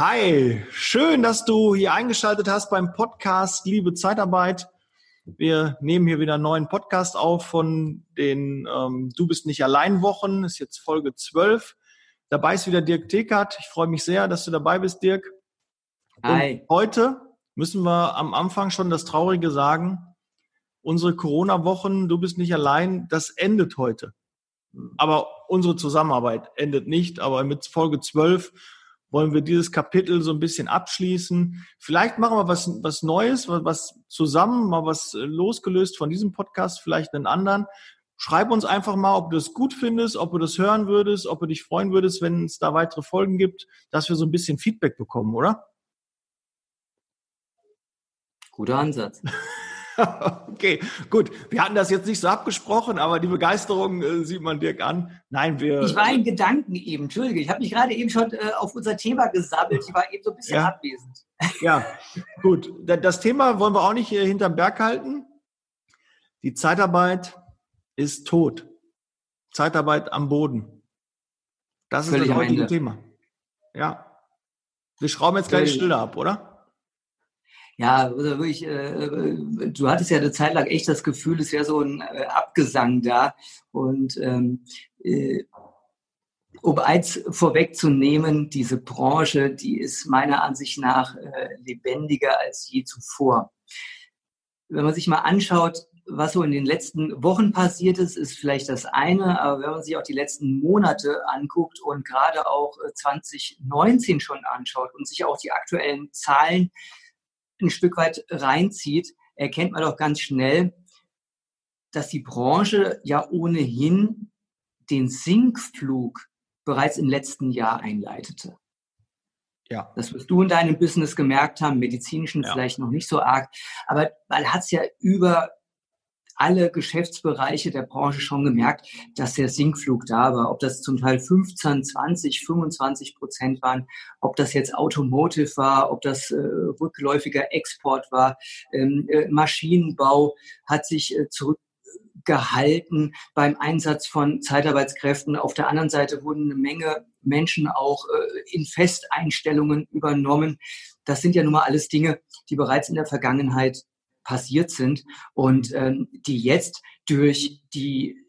Hi, schön, dass du hier eingeschaltet hast beim Podcast Liebe Zeitarbeit. Wir nehmen hier wieder einen neuen Podcast auf von den ähm, Du bist nicht allein Wochen. Ist jetzt Folge 12. Dabei ist wieder Dirk Tekert. Ich freue mich sehr, dass du dabei bist, Dirk. Hi. Und heute müssen wir am Anfang schon das Traurige sagen. Unsere Corona-Wochen, du bist nicht allein, das endet heute. Aber unsere Zusammenarbeit endet nicht. Aber mit Folge 12 wollen wir dieses Kapitel so ein bisschen abschließen. Vielleicht machen wir was, was Neues, was zusammen, mal was äh, losgelöst von diesem Podcast, vielleicht einen anderen. Schreib uns einfach mal, ob du das gut findest, ob du das hören würdest, ob du dich freuen würdest, wenn es da weitere Folgen gibt, dass wir so ein bisschen Feedback bekommen, oder? Guter Ansatz. okay, gut. Wir hatten das jetzt nicht so abgesprochen, aber die Begeisterung äh, sieht man Dirk an. Nein, wir. Ich war in Gedanken eben, Entschuldige. Ich habe mich gerade eben schon äh, auf unser Thema gesammelt. Ich war eben so ein bisschen ja. abwesend. Ja, gut. Das Thema wollen wir auch nicht hier hinterm Berg halten. Die Zeitarbeit ist tot. Zeitarbeit am Boden. Das ist Völlig das heutige Thema. Ja. Wir schrauben jetzt gleich die Stille ab, oder? Ja, also wirklich, äh, äh, du hattest ja eine Zeit lang echt das Gefühl, es wäre so ein äh, Abgesang da. Und ähm, äh, um eins vorwegzunehmen, diese Branche, die ist meiner Ansicht nach äh, lebendiger als je zuvor. Wenn man sich mal anschaut, was so in den letzten Wochen passiert ist, ist vielleicht das eine, aber wenn man sich auch die letzten Monate anguckt und gerade auch 2019 äh, schon anschaut und sich auch die aktuellen Zahlen ein Stück weit reinzieht, erkennt man doch ganz schnell, dass die Branche ja ohnehin den Sinkflug bereits im letzten Jahr einleitete. Ja. Das wirst du in deinem Business gemerkt haben, medizinischen ja. vielleicht noch nicht so arg, aber man hat es ja über alle Geschäftsbereiche der Branche schon gemerkt, dass der Sinkflug da war. Ob das zum Teil 15, 20, 25 Prozent waren, ob das jetzt Automotive war, ob das äh, rückläufiger Export war, ähm, äh, Maschinenbau hat sich äh, zurückgehalten beim Einsatz von Zeitarbeitskräften. Auf der anderen Seite wurden eine Menge Menschen auch äh, in Festeinstellungen übernommen. Das sind ja nun mal alles Dinge, die bereits in der Vergangenheit passiert sind und ähm, die jetzt durch die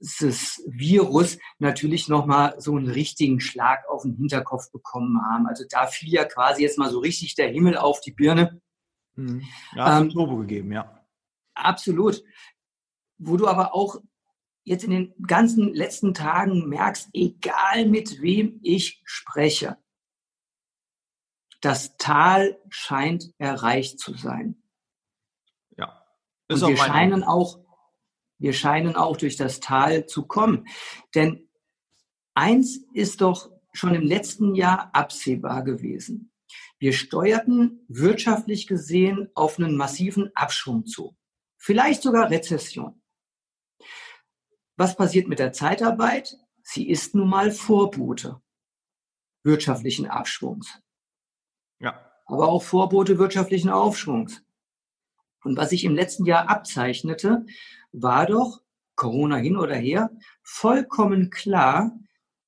dieses Virus natürlich nochmal so einen richtigen Schlag auf den Hinterkopf bekommen haben. Also da fiel ja quasi jetzt mal so richtig der Himmel auf die Birne. Mhm. Ja, ähm, Turbo gegeben, ja. Absolut. Wo du aber auch jetzt in den ganzen letzten Tagen merkst, egal mit wem ich spreche, das Tal scheint erreicht zu sein. Ist und wir scheinen auch, wir scheinen auch durch das Tal zu kommen. Denn eins ist doch schon im letzten Jahr absehbar gewesen. Wir steuerten wirtschaftlich gesehen auf einen massiven Abschwung zu. Vielleicht sogar Rezession. Was passiert mit der Zeitarbeit? Sie ist nun mal Vorbote wirtschaftlichen Abschwungs. Ja. Aber auch Vorbote wirtschaftlichen Aufschwungs. Und was sich im letzten Jahr abzeichnete, war doch, Corona hin oder her, vollkommen klar,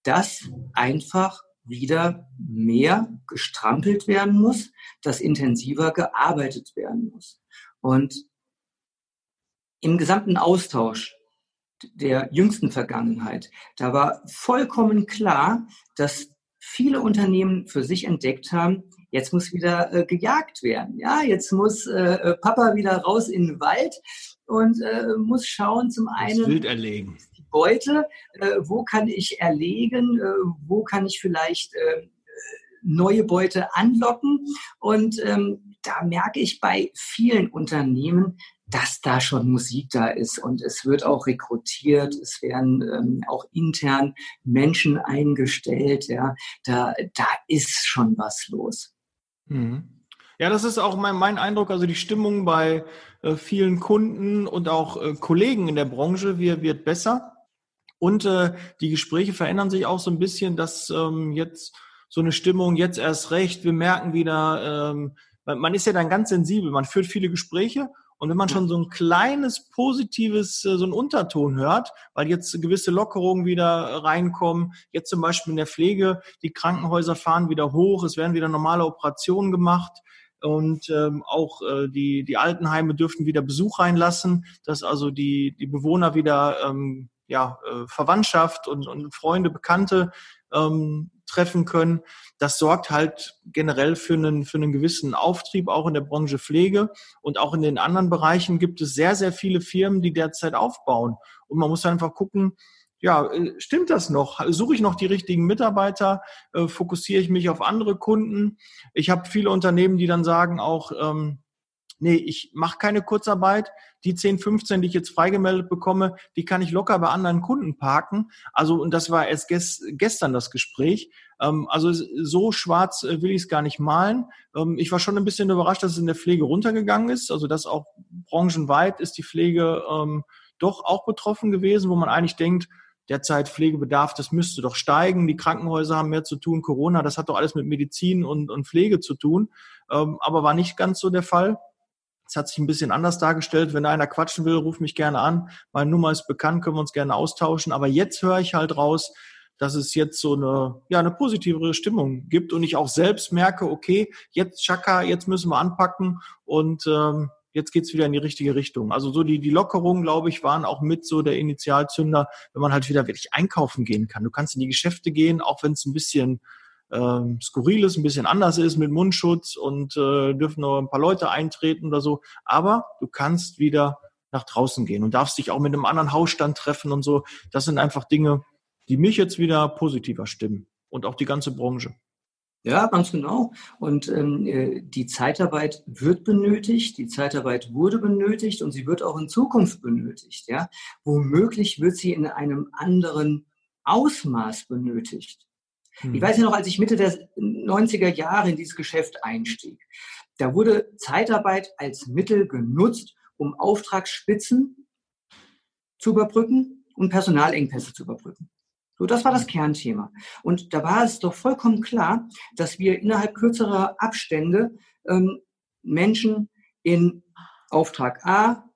dass einfach wieder mehr gestrampelt werden muss, dass intensiver gearbeitet werden muss. Und im gesamten Austausch der jüngsten Vergangenheit, da war vollkommen klar, dass viele Unternehmen für sich entdeckt haben, jetzt muss wieder äh, gejagt werden. Ja, jetzt muss äh, äh, Papa wieder raus in den Wald und äh, muss schauen, zum einen das Wild erlegen. die Beute, äh, wo kann ich erlegen, äh, wo kann ich vielleicht neue Beute anlocken. Und ähm, da merke ich bei vielen Unternehmen, dass da schon Musik da ist und es wird auch rekrutiert, es werden ähm, auch intern Menschen eingestellt, ja, da, da ist schon was los. Mhm. Ja, das ist auch mein, mein Eindruck. Also die Stimmung bei äh, vielen Kunden und auch äh, Kollegen in der Branche wird, wird besser. Und äh, die Gespräche verändern sich auch so ein bisschen, dass ähm, jetzt so eine Stimmung jetzt erst recht, wir merken wieder, ähm, man ist ja dann ganz sensibel, man führt viele Gespräche Und wenn man schon so ein kleines positives, äh, so ein Unterton hört, weil jetzt gewisse Lockerungen wieder reinkommen, jetzt zum Beispiel in der Pflege, die Krankenhäuser fahren wieder hoch, es werden wieder normale Operationen gemacht und ähm, auch äh, die, die Altenheime dürften wieder Besuch reinlassen, dass also die, die Bewohner wieder ähm, ja, äh, Verwandtschaft und, und Freunde, Bekannte ähm, treffen können. Das sorgt halt generell für einen, für einen gewissen Auftrieb, auch in der Branche Pflege. Und auch in den anderen Bereichen gibt es sehr, sehr viele Firmen, die derzeit aufbauen. Und man muss einfach gucken, ja, äh, stimmt das noch? Suche ich noch die richtigen Mitarbeiter? Äh, fokussiere ich mich auf andere Kunden? Ich habe viele Unternehmen, die dann sagen auch, ähm, nee, ich mache keine Kurzarbeit. Die 10, 15, die ich jetzt freigemeldet bekomme, die kann ich locker bei anderen Kunden parken. Also, und das war erst gest, gestern das Gespräch. Ähm, also so schwarz äh, will ich es gar nicht malen. Ähm, ich war schon ein bisschen überrascht, dass es in der Pflege runtergegangen ist. Also dass auch branchenweit ist die Pflege ähm, doch auch betroffen gewesen, wo man eigentlich denkt, derzeit Pflegebedarf, das müsste doch steigen. Die Krankenhäuser haben mehr zu tun. Corona, das hat doch alles mit Medizin und, und Pflege zu tun. Ähm, aber war nicht ganz so der Fall. Es hat sich ein bisschen anders dargestellt. Wenn einer quatschen will, ruf mich gerne an. Meine Nummer ist bekannt, können wir uns gerne austauschen. Aber jetzt höre ich halt raus, dass es jetzt so eine, ja, eine positivere Stimmung gibt und ich auch selbst merke, okay, jetzt Chaka, jetzt müssen wir anpacken und ähm, jetzt geht's wieder in die richtige Richtung. Also so die, die Lockerungen, glaube ich, waren auch mit so der Initialzünder, wenn man halt wieder wirklich einkaufen gehen kann. Du kannst in die Geschäfte gehen, auch wenn es ein bisschen ähm, skurril ist, ein bisschen anders ist mit Mundschutz und äh, dürfen nur ein paar Leute eintreten oder so. Aber du kannst wieder nach draußen gehen und darfst dich auch mit einem anderen Hausstand treffen und so. Das sind einfach Dinge, die mich jetzt wieder positiver stimmen und auch die ganze Branche. Ja, ganz genau. Und ähm, äh, die Zeitarbeit wird benötigt, die Zeitarbeit wurde benötigt und sie wird auch in Zukunft benötigt. Ja, womöglich wird sie in einem anderen Ausmaß benötigt. Hm. Ich weiß ja noch, als ich Mitte der 90er Jahre in dieses Geschäft einstieg, da wurde Zeitarbeit als Mittel genutzt, um Auftragsspitzen zu überbrücken und Personalengpässe zu überbrücken. So, das war das Kernthema. Und da war es doch vollkommen klar, dass wir innerhalb kürzerer Abstände ähm, Menschen in Auftrag A,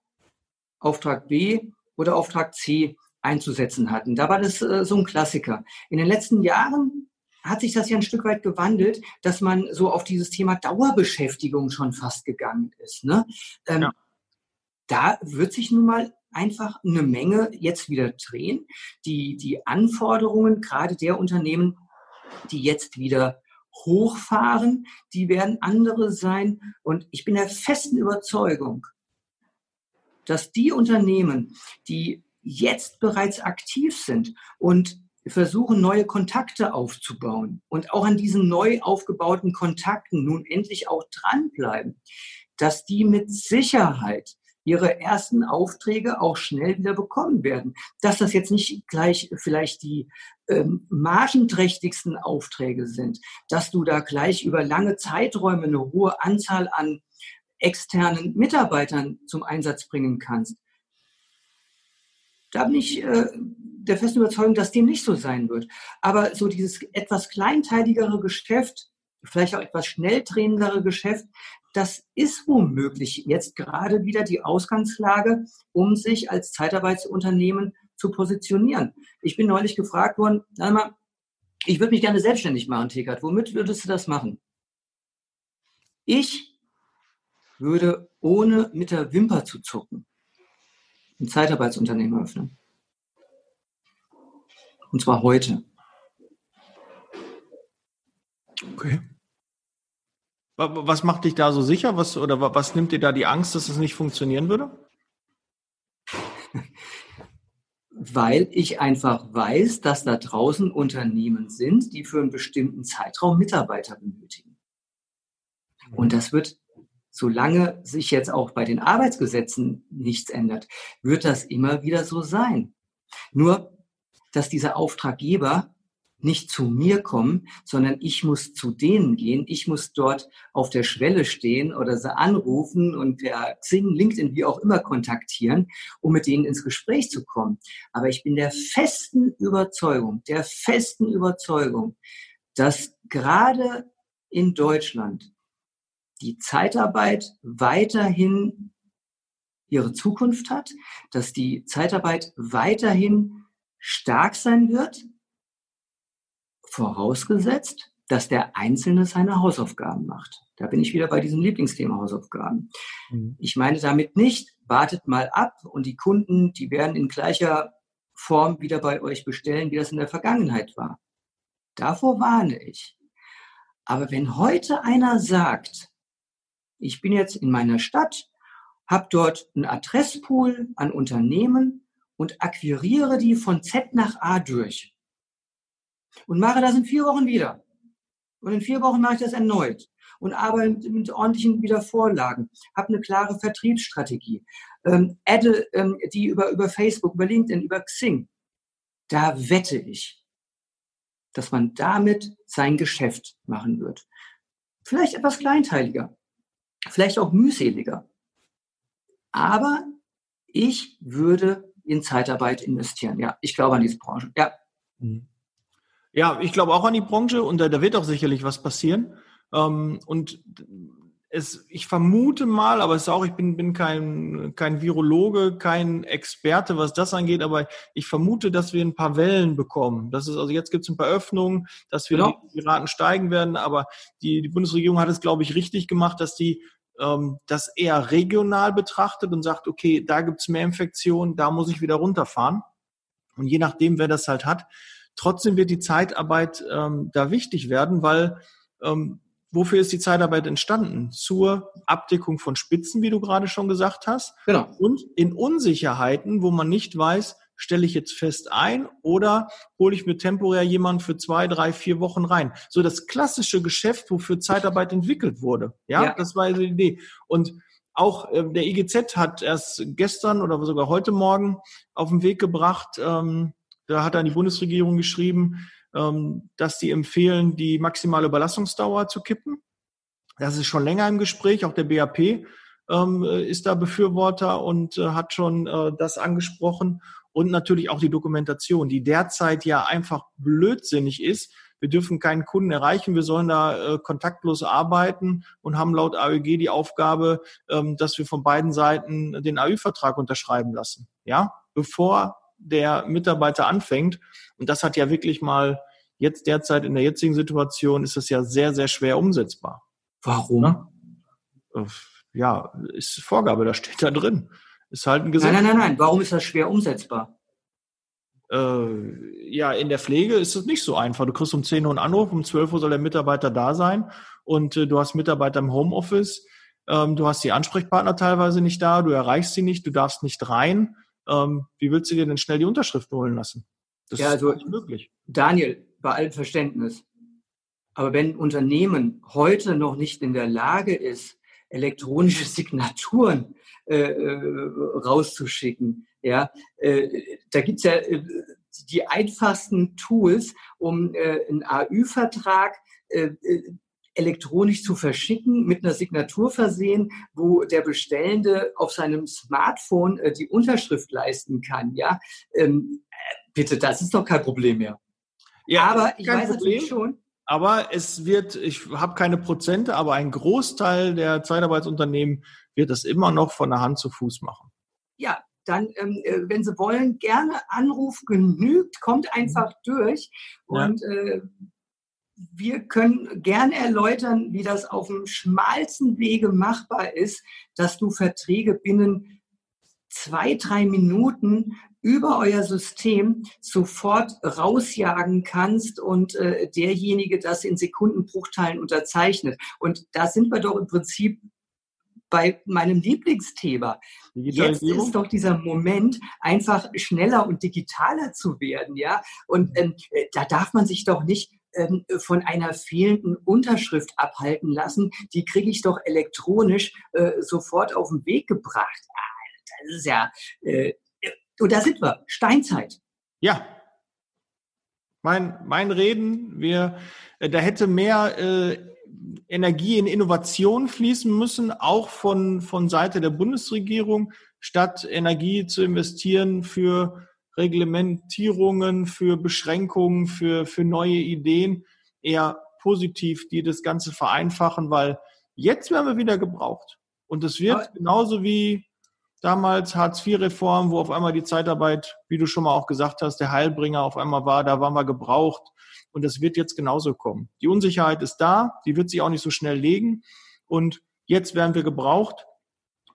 Auftrag B oder Auftrag C einzusetzen hatten. Da war das äh, so ein Klassiker. In den letzten Jahren hat sich das ja ein Stück weit gewandelt, dass man so auf dieses Thema Dauerbeschäftigung schon fast gegangen ist. Ne? Ähm, ja. Da wird sich nun mal einfach eine Menge jetzt wieder drehen. Die, die Anforderungen gerade der Unternehmen, die jetzt wieder hochfahren, die werden andere sein. Und ich bin der festen Überzeugung, dass die Unternehmen, die jetzt bereits aktiv sind und versuchen, neue Kontakte aufzubauen und auch an diesen neu aufgebauten Kontakten nun endlich auch dranbleiben, dass die mit Sicherheit ihre ersten Aufträge auch schnell wieder bekommen werden. Dass das jetzt nicht gleich vielleicht die ähm, margenträchtigsten Aufträge sind, dass du da gleich über lange Zeiträume eine hohe Anzahl an externen Mitarbeitern zum Einsatz bringen kannst. Da bin ich äh, der festen Überzeugung, dass dem nicht so sein wird. Aber so dieses etwas kleinteiligere Geschäft, vielleicht auch etwas schnelldrehendere Geschäft, das ist womöglich jetzt gerade wieder die Ausgangslage, um sich als Zeitarbeitsunternehmen zu positionieren. Ich bin neulich gefragt worden, sag mal, ich würde mich gerne selbstständig machen, Tekert. Womit würdest du das machen? Ich würde ohne mit der Wimper zu zucken ein Zeitarbeitsunternehmen öffnen. Und zwar heute. Okay. Was macht dich da so sicher? Was, oder was nimmt dir da die Angst, dass es nicht funktionieren würde? Weil ich einfach weiß, dass da draußen Unternehmen sind, die für einen bestimmten Zeitraum Mitarbeiter benötigen. Und das wird, solange sich jetzt auch bei den Arbeitsgesetzen nichts ändert, wird das immer wieder so sein. Nur, dass dieser Auftraggeber nicht zu mir kommen, sondern ich muss zu denen gehen. Ich muss dort auf der Schwelle stehen oder sie anrufen und per Xing, LinkedIn, wie auch immer kontaktieren, um mit denen ins Gespräch zu kommen. Aber ich bin der festen Überzeugung, der festen Überzeugung, dass gerade in Deutschland die Zeitarbeit weiterhin ihre Zukunft hat, dass die Zeitarbeit weiterhin stark sein wird, vorausgesetzt, dass der Einzelne seine Hausaufgaben macht. Da bin ich wieder bei diesem Lieblingsthema Hausaufgaben. Mhm. Ich meine damit nicht, wartet mal ab und die Kunden, die werden in gleicher Form wieder bei euch bestellen, wie das in der Vergangenheit war. Davor warne ich. Aber wenn heute einer sagt, ich bin jetzt in meiner Stadt, habe dort einen Adresspool an Unternehmen und akquiriere die von Z nach A durch und mache das in vier Wochen wieder. Und in vier Wochen mache ich das erneut und arbeite mit ordentlichen Wiedervorlagen, habe eine klare Vertriebsstrategie, ähm, adde ähm, die über, über Facebook, über LinkedIn, über Xing. Da wette ich, dass man damit sein Geschäft machen wird. Vielleicht etwas kleinteiliger, vielleicht auch mühseliger. Aber ich würde in Zeitarbeit investieren. Ja, ich glaube an diese Branche. Ja. Mhm. Ja, ich glaube auch an die Branche und da, da wird auch sicherlich was passieren. Ähm, und es, ich vermute mal, aber es ist auch, ich bin, bin kein, kein Virologe, kein Experte, was das angeht, aber ich vermute, dass wir ein paar Wellen bekommen. Das ist, also jetzt gibt es ein paar Öffnungen, dass wir genau. die, die, Raten steigen werden, aber die, die Bundesregierung hat es, glaube ich, richtig gemacht, dass die ähm, das eher regional betrachtet und sagt, okay, da gibt es mehr Infektionen, da muss ich wieder runterfahren. Und je nachdem, wer das halt hat, trotzdem wird die Zeitarbeit ähm, da wichtig werden, weil ähm, wofür ist die Zeitarbeit entstanden? Zur Abdeckung von Spitzen, wie du gerade schon gesagt hast. Genau. Und in Unsicherheiten, wo man nicht weiß, stelle ich jetzt fest ein oder hole ich mir temporär jemanden für zwei, drei, vier Wochen rein. So das klassische Geschäft, wofür Zeitarbeit entwickelt wurde. Ja, ja. das war die Idee. Und auch äh, der IGZ hat erst gestern oder sogar heute Morgen auf den Weg gebracht, ähm, da hat dann die Bundesregierung geschrieben, ähm, dass die empfehlen, die maximale Überlassungsdauer zu kippen. Das ist schon länger im Gespräch. Auch der BAP ähm, ist da Befürworter und äh, hat schon äh, das angesprochen. Und natürlich auch die Dokumentation, die derzeit ja einfach blödsinnig ist. Wir dürfen keinen Kunden erreichen, wir sollen da äh, kontaktlos arbeiten und haben laut AEG die Aufgabe, ähm, dass wir von beiden Seiten den AÜ-Vertrag unterschreiben lassen. Ja, bevor der Mitarbeiter anfängt. Und das hat ja wirklich mal jetzt derzeit in der jetzigen Situation ist es ja sehr, sehr schwer umsetzbar. Warum? Äh, ja, ist Vorgabe, da steht da drin. Ist halt ein Gesetz. Nein, nein, nein, nein. Warum ist das schwer umsetzbar? Äh, ja, in der Pflege ist es nicht so einfach. Du kriegst um 10 Uhr einen Anruf, um 12 Uhr soll der Mitarbeiter da sein und äh, du hast Mitarbeiter im Homeoffice. Ähm, du hast die Ansprechpartner teilweise nicht da, du erreichst sie nicht, du darfst nicht rein ähm, wie willst du dir denn schnell die Unterschrift holen lassen? Das ja, also, ist nicht möglich. Daniel, bei allem Verständnis. Aber wenn ein Unternehmen heute noch nicht in der Lage ist, elektronische Signaturen äh, äh, rauszuschicken, ja, äh, da gibt's ja äh, die einfachsten Tools, um äh, einen AÜ-Vertrag äh, äh elektronisch zu verschicken, mit einer Signatur versehen, wo der Bestellende auf seinem Smartphone äh, die Unterschrift leisten kann. Ja, ähm, äh, bitte, das ist doch kein Problem mehr. Ja, aber ich weiß Problem, natürlich schon. Aber es wird, ich habe keine Prozente, aber ein Großteil der Zeitarbeitsunternehmen wird das immer noch von der Hand zu Fuß machen. Ja, dann, ähm, äh, wenn Sie wollen, gerne Anruf genügt, kommt einfach durch. Und ja. äh, wir können gerne erläutern, wie das auf dem schmalsten Wege machbar ist, dass du Verträge binnen zwei, drei Minuten über euer System sofort rausjagen kannst und äh, derjenige das in Sekundenbruchteilen unterzeichnet. Und da sind wir doch im Prinzip bei meinem Lieblingsthema. Jetzt ist doch dieser Moment, einfach schneller und digitaler zu werden, ja. Und ähm, äh, da darf man sich doch nicht ähm, von einer fehlenden Unterschrift abhalten lassen. Die kriege ich doch elektronisch äh, sofort auf den Weg gebracht. Das ist ja, äh, und da sind wir, Steinzeit. Ja. Mein, mein Reden, wir, äh, da hätte mehr äh, Energie in Innovation fließen müssen, auch von, von Seite der Bundesregierung, statt Energie zu investieren für Reglementierungen, für Beschränkungen, für, für neue Ideen, eher positiv, die das Ganze vereinfachen, weil jetzt werden wir wieder gebraucht. Und es wird genauso wie damals, Hartz-IV-Reform, wo auf einmal die Zeitarbeit, wie du schon mal auch gesagt hast, der Heilbringer auf einmal war, da waren wir gebraucht. Und das wird jetzt genauso kommen. Die Unsicherheit ist da, die wird sich auch nicht so schnell legen. Und jetzt werden wir gebraucht.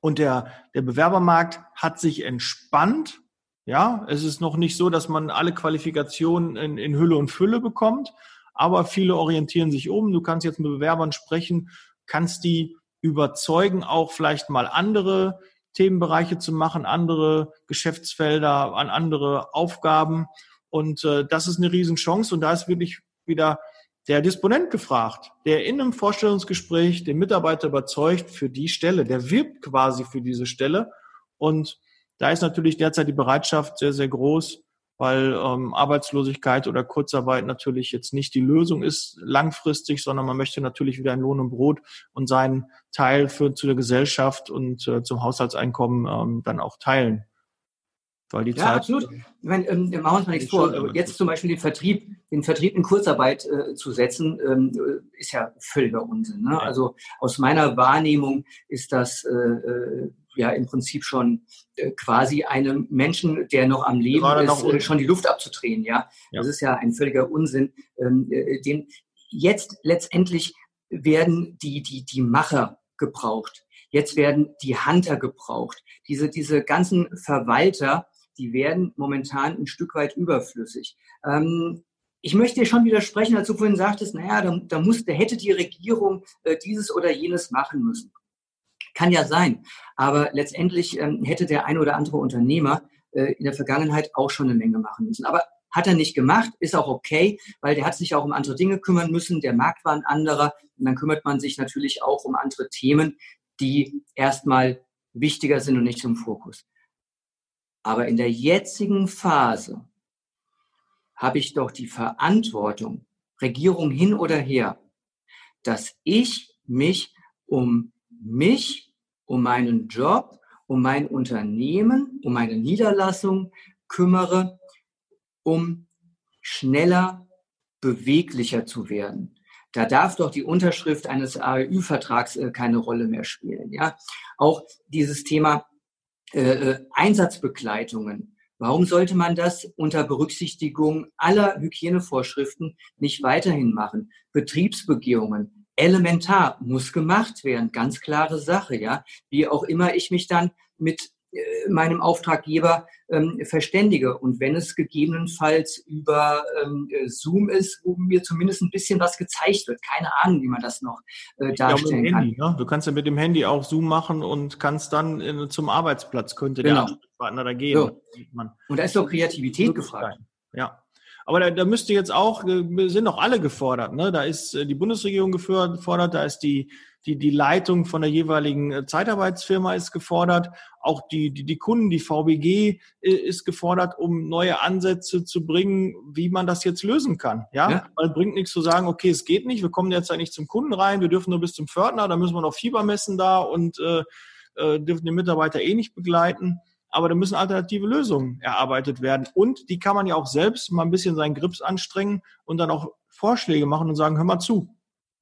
Und der, der Bewerbermarkt hat sich entspannt. Ja, es ist noch nicht so, dass man alle Qualifikationen in, in Hülle und Fülle bekommt. Aber viele orientieren sich um. Du kannst jetzt mit Bewerbern sprechen, kannst die überzeugen, auch vielleicht mal andere Themenbereiche zu machen, andere Geschäftsfelder, an andere Aufgaben. Und äh, das ist eine Riesenchance. Und da ist wirklich wieder der Disponent gefragt, der in einem Vorstellungsgespräch den Mitarbeiter überzeugt für die Stelle, der wirbt quasi für diese Stelle. Und da ist natürlich derzeit die Bereitschaft sehr, sehr groß, weil ähm, Arbeitslosigkeit oder Kurzarbeit natürlich jetzt nicht die Lösung ist langfristig, sondern man möchte natürlich wieder ein Lohn und Brot und seinen Teil für zu der Gesellschaft und äh, zum Haushaltseinkommen ähm, dann auch teilen. Weil die ja, Zeit, absolut. Ich meine, ähm, machen wir uns mal nichts vor. Jetzt zum Beispiel den Vertrieb, den Vertrieb in Kurzarbeit äh, zu setzen, ähm, äh, ist ja völliger Unsinn. Ne? Ja. Also aus meiner Wahrnehmung ist das äh, äh, ja im Prinzip schon äh, quasi einem Menschen, der noch am Leben ist, äh, schon die Luft abzudrehen. Ja? ja, das ist ja ein völliger Unsinn. Ähm, äh, den jetzt letztendlich werden die die die Macher gebraucht. Jetzt werden die Hunter gebraucht. Diese diese ganzen Verwalter die werden momentan ein Stück weit überflüssig. Ähm, ich möchte dir schon widersprechen, als du vorhin sagtest, naja, da, da, muss, da hätte die Regierung äh, dieses oder jenes machen müssen. Kann ja sein, aber letztendlich ähm, hätte der ein oder andere Unternehmer äh, in der Vergangenheit auch schon eine Menge machen müssen. Aber hat er nicht gemacht, ist auch okay, weil der hat sich auch um andere Dinge kümmern müssen. Der Markt war ein anderer und dann kümmert man sich natürlich auch um andere Themen, die erstmal wichtiger sind und nicht zum Fokus. Aber in der jetzigen Phase habe ich doch die Verantwortung, Regierung hin oder her, dass ich mich um mich, um meinen Job, um mein Unternehmen, um meine Niederlassung kümmere, um schneller, beweglicher zu werden. Da darf doch die Unterschrift eines AEU-Vertrags äh, keine Rolle mehr spielen. Ja, auch dieses Thema äh, äh, Einsatzbegleitungen. Warum sollte man das unter Berücksichtigung aller Hygienevorschriften nicht weiterhin machen? Betriebsbegehungen, elementar, muss gemacht werden, ganz klare Sache, ja. Wie auch immer ich mich dann mit äh, meinem Auftraggeber ähm, verständige. Und wenn es gegebenenfalls über ähm, äh, Zoom ist, wo mir zumindest ein bisschen was gezeigt wird. Keine Ahnung, wie man das noch äh, darstellen ja, Handy, kann. Ne? Du kannst ja mit dem Handy auch Zoom machen und kannst dann in, zum Arbeitsplatz, könnte genau. der Ansprechpartner da gehen. So. Und da ist doch Kreativität gefragt. Ja. Aber da, da müsste jetzt auch, sind doch alle gefordert. Ne? Da ist die Bundesregierung gefordert, da ist die die, die Leitung von der jeweiligen äh, Zeitarbeitsfirma ist gefordert, auch die, die, die Kunden, die VBG äh, ist gefordert, um neue Ansätze zu bringen, wie man das jetzt lösen kann. Ja, ja. weil bringt nichts zu sagen, okay, es geht nicht, wir kommen jetzt nicht zum Kunden rein, wir dürfen nur bis zum Pförtner, da müssen wir noch Fieber messen da und äh, äh, dürfen den Mitarbeiter eh nicht begleiten. Aber da müssen alternative Lösungen erarbeitet werden. Und die kann man ja auch selbst mal ein bisschen seinen Grips anstrengen und dann auch Vorschläge machen und sagen, hör mal zu,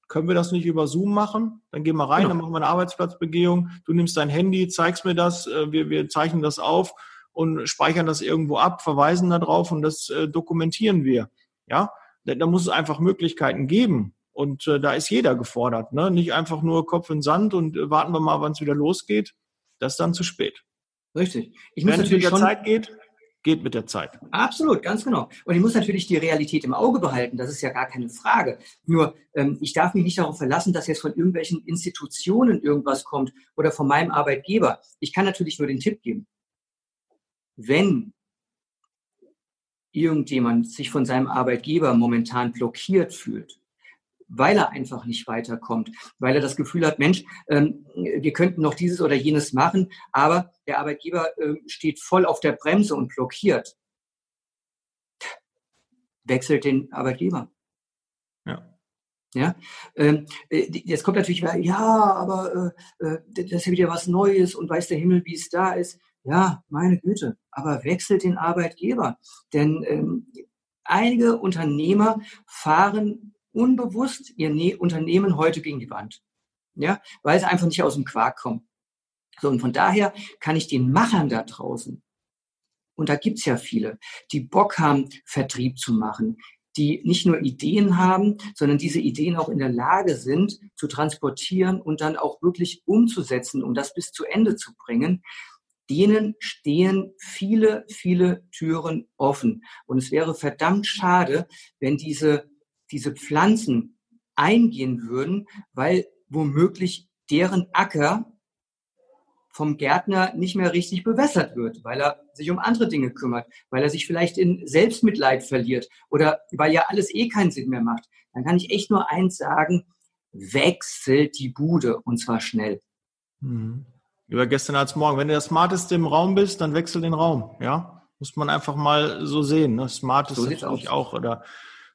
können wir das nicht über Zoom machen? Dann gehen wir rein, genau. dann machen wir eine Arbeitsplatzbegehung. Du nimmst dein Handy, zeigst mir das, äh, wir, wir zeichnen das auf und speichern das irgendwo ab, verweisen darauf und das äh, dokumentieren wir. Ja, da, da, muss es einfach Möglichkeiten geben. Und äh, da ist jeder gefordert. Ne? Nicht einfach nur Kopf in Sand und äh, warten wir mal, wann es wieder losgeht. Das ist dann zu spät. Richtig. Ich Wenn muss natürlich es mit der Zeit geht, geht mit der Zeit. Absolut, ganz genau. Und ich muss natürlich die Realität im Auge behalten, das ist ja gar keine Frage. Nur, ähm, ich darf mich nicht darauf verlassen, dass jetzt von irgendwelchen Institutionen irgendwas kommt oder von meinem Arbeitgeber. Ich kann natürlich nur den Tipp geben. Wenn irgendjemand sich von seinem Arbeitgeber momentan blockiert fühlt, weil er einfach nicht weiterkommt, weil er das Gefühl hat, Mensch, ähm, wir könnten noch dieses oder jenes machen, aber der Arbeitgeber äh, steht voll auf der Bremse und blockiert. Wechselt den Arbeitgeber. Ja. Ja, ähm, äh, jetzt kommt natürlich, ja, aber äh, äh, das ist ja wieder was Neues und weiß der Himmel, wie es da ist. Ja, meine Güte, aber wechselt den Arbeitgeber. Denn ähm, einige Unternehmer fahren unbewusst ihr ne Unternehmen heute gegen die Wand. Ja, weil sie einfach nicht aus dem Quark kommen. So, und von daher kann ich den Machern da draußen, und da gibt's ja viele, die Bock haben, Vertrieb zu machen, die nicht nur Ideen haben, sondern diese Ideen auch in der Lage sind zu transportieren und dann auch wirklich umzusetzen, um das bis zu Ende zu bringen, denen stehen viele, viele Türen offen. Und es wäre verdammt schade, wenn diese, diese Pflanzen eingehen würden, weil womöglich deren Acker vom Gärtner nicht mehr richtig bewässert wird, weil er sich um andere Dinge kümmert, weil er sich vielleicht in Selbstmitleid verliert oder weil ja alles eh keinen Sinn mehr macht, dann kann ich echt nur eins sagen, wechselt die Bude und zwar schnell. Mhm. Über gestern als morgen. Wenn du der Smarteste im Raum bist, dann wechsel den Raum, ja? Muss man einfach mal so sehen. Ne? Smart ist so natürlich auch. Oder